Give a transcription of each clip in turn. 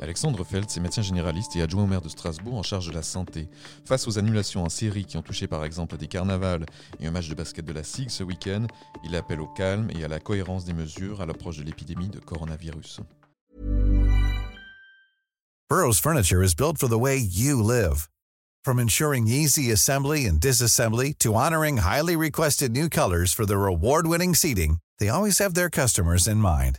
Alexandre Feltz est médecin généraliste et adjoint au maire de Strasbourg en charge de la santé. Face aux annulations en série qui ont touché par exemple des carnavals et un match de basket de la SIG ce week-end, il appelle au calme et à la cohérence des mesures à l'approche de l'épidémie de coronavirus. Burroughs Furniture is built for the way you live. From ensuring easy assembly and disassembly to honoring highly requested new colors for their award-winning seating, they always have their customers in mind.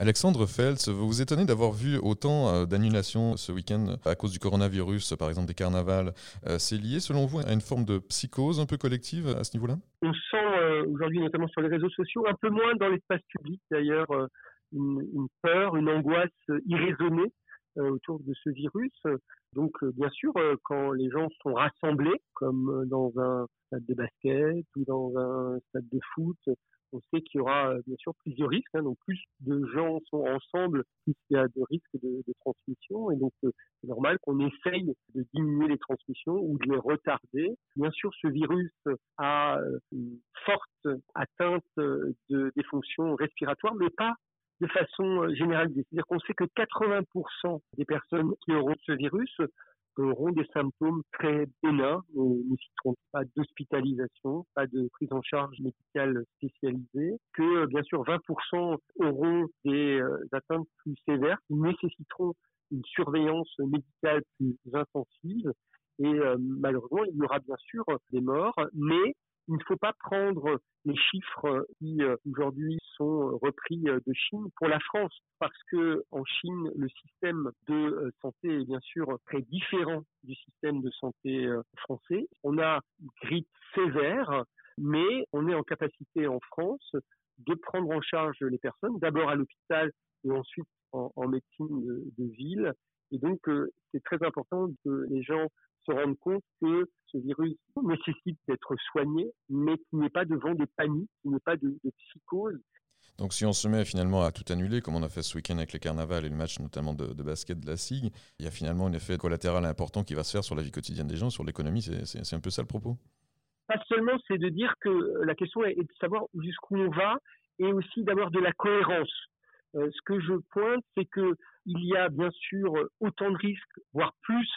Alexandre Feltz, vous vous étonnez d'avoir vu autant euh, d'annulations ce week-end à cause du coronavirus, par exemple des carnavals. Euh, c'est lié, selon vous, à une forme de psychose un peu collective à ce niveau-là? On sent euh, aujourd'hui, notamment sur les réseaux sociaux, un peu moins dans l'espace public d'ailleurs, une, une, peur, une angoisse irraisonnée autour de ce virus. Donc, bien sûr, quand les gens sont rassemblés, comme dans un stade de basket ou dans un stade de foot, on sait qu'il y aura bien sûr plus de risques. Hein, donc plus de gens sont ensemble, plus il y a de risques de, transmission. Et donc c'est normal qu'on essaye de diminuer les transmissions ou de les retarder. Bien sûr, ce virus a une forte atteinte de, des fonctions respiratoires, mais pas de façon généralisée. C'est-à-dire qu'on sait que 80% des personnes qui auront ce virus auront des symptômes très bénins. Ne citerons pas d'hospitalisation, pas de prise en charge médicale spécialisée, que bien sûr 20% auront des euh, atteintes plus sévères qui nécessiteront une surveillance médicale plus intensive. Et euh, malheureusement, il y aura bien sûr des morts, mais il ne faut pas prendre les chiffres qui euh, aujourd'hui sont repris euh, de Chine pour la France, parce que en Chine, le système de euh, santé est bien sûr très différent du système de santé français. On a une grippe sévère, mais on est en capacité en France de prendre en charge les personnes, d'abord à l'hôpital et ensuite en, médecine de, de, ville. Et donc, c'est très important que les gens se rendre compte que ce virus nécessite d'être soigné, mais qu'il n'y ait pas de vent de panique, qu'il n'y ait pas de, de, psychose. Donc si on se met finalement à tout annuler, comme on a fait ce week-end avec les carnavals et le match notamment de, de, basket de la SIG, il y a finalement un effet collatéral important qui va se faire sur la vie quotidienne des gens, sur l'économie, c'est un peu ça le propos? Pas seulement, c'est de dire que la question est de savoir jusqu'où on va et aussi d'avoir de la cohérence. Euh, ce que je pointe, c'est que il y a bien sûr autant de risques, voire plus,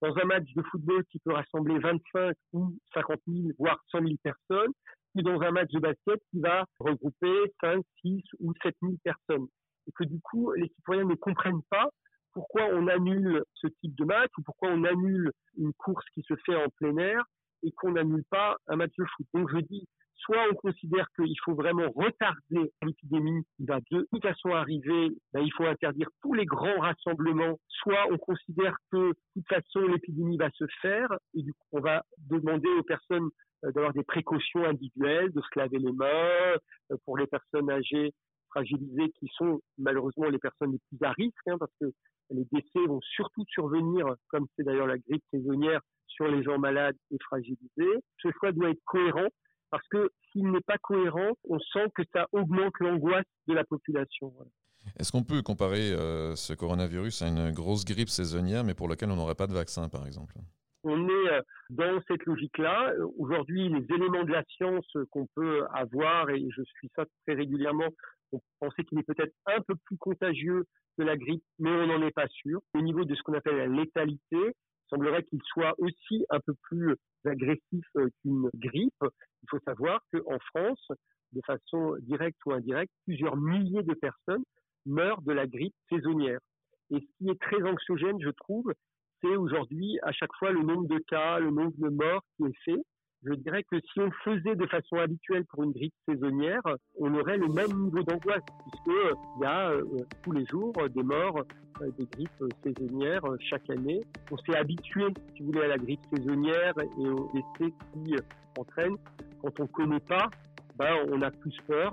dans un match de football qui peut rassembler 25 ou 50 000, voire 100 000 personnes, ou dans un match de basket qui va regrouper 5, 6 ou 7 000 personnes. Et que du coup, les citoyens ne comprennent pas pourquoi on annule ce type de match ou pourquoi on annule une course qui se fait en plein air et qu'on n'annule pas un match de foot. Donc je dis, soit on considère qu'il faut vraiment retarder l'épidémie va de toute façon arriver, ben, il faut interdire tous les grands rassemblements, soit on considère que de toute façon l'épidémie va se faire et du coup on va demander aux personnes euh, d'avoir des précautions individuelles, de se laver les mains, euh, pour les personnes âgées fragilisées qui sont malheureusement les personnes les plus à risque, hein, parce que les décès vont surtout survenir, comme c'est d'ailleurs la grippe saisonnière, sur les gens malades et fragilisés. Ce choix doit être cohérent parce que s'il n'est pas cohérent, on sent que ça augmente l'angoisse de la population. Est-ce qu'on peut comparer euh, ce coronavirus à une grosse grippe saisonnière, mais pour laquelle on n'aurait pas de vaccin, par exemple? On est euh, dans cette logique-là. Aujourd'hui, les éléments de la science qu'on peut avoir, et je suis ça très régulièrement, on pensait qu'il est peut-être un peu plus contagieux que la grippe, mais on n'en est pas sûr. Au niveau de ce qu'on appelle la létalité, semblerait qu'il soit aussi un peu plus agressif euh, qu'une grippe. Il faut savoir qu'en France, de façon directe ou indirecte, plusieurs milliers de personnes meurent de la grippe saisonnière. Et ce qui est très anxiogène, je trouve, c'est aujourd'hui à chaque fois le nombre de cas, le nombre de morts qui est fait je dirais que si on faisait de façon habituelle pour une grippe saisonnière, on aurait le même niveau d'angoisse, puisque euh, y a euh, tous les jours des morts euh, des grippes saisonnières chaque année. On s'est habitué, si vous voulez, à la grippe saisonnière et aux décès qui entraînent. Quand on ne connaît pas, ben, on a plus peur.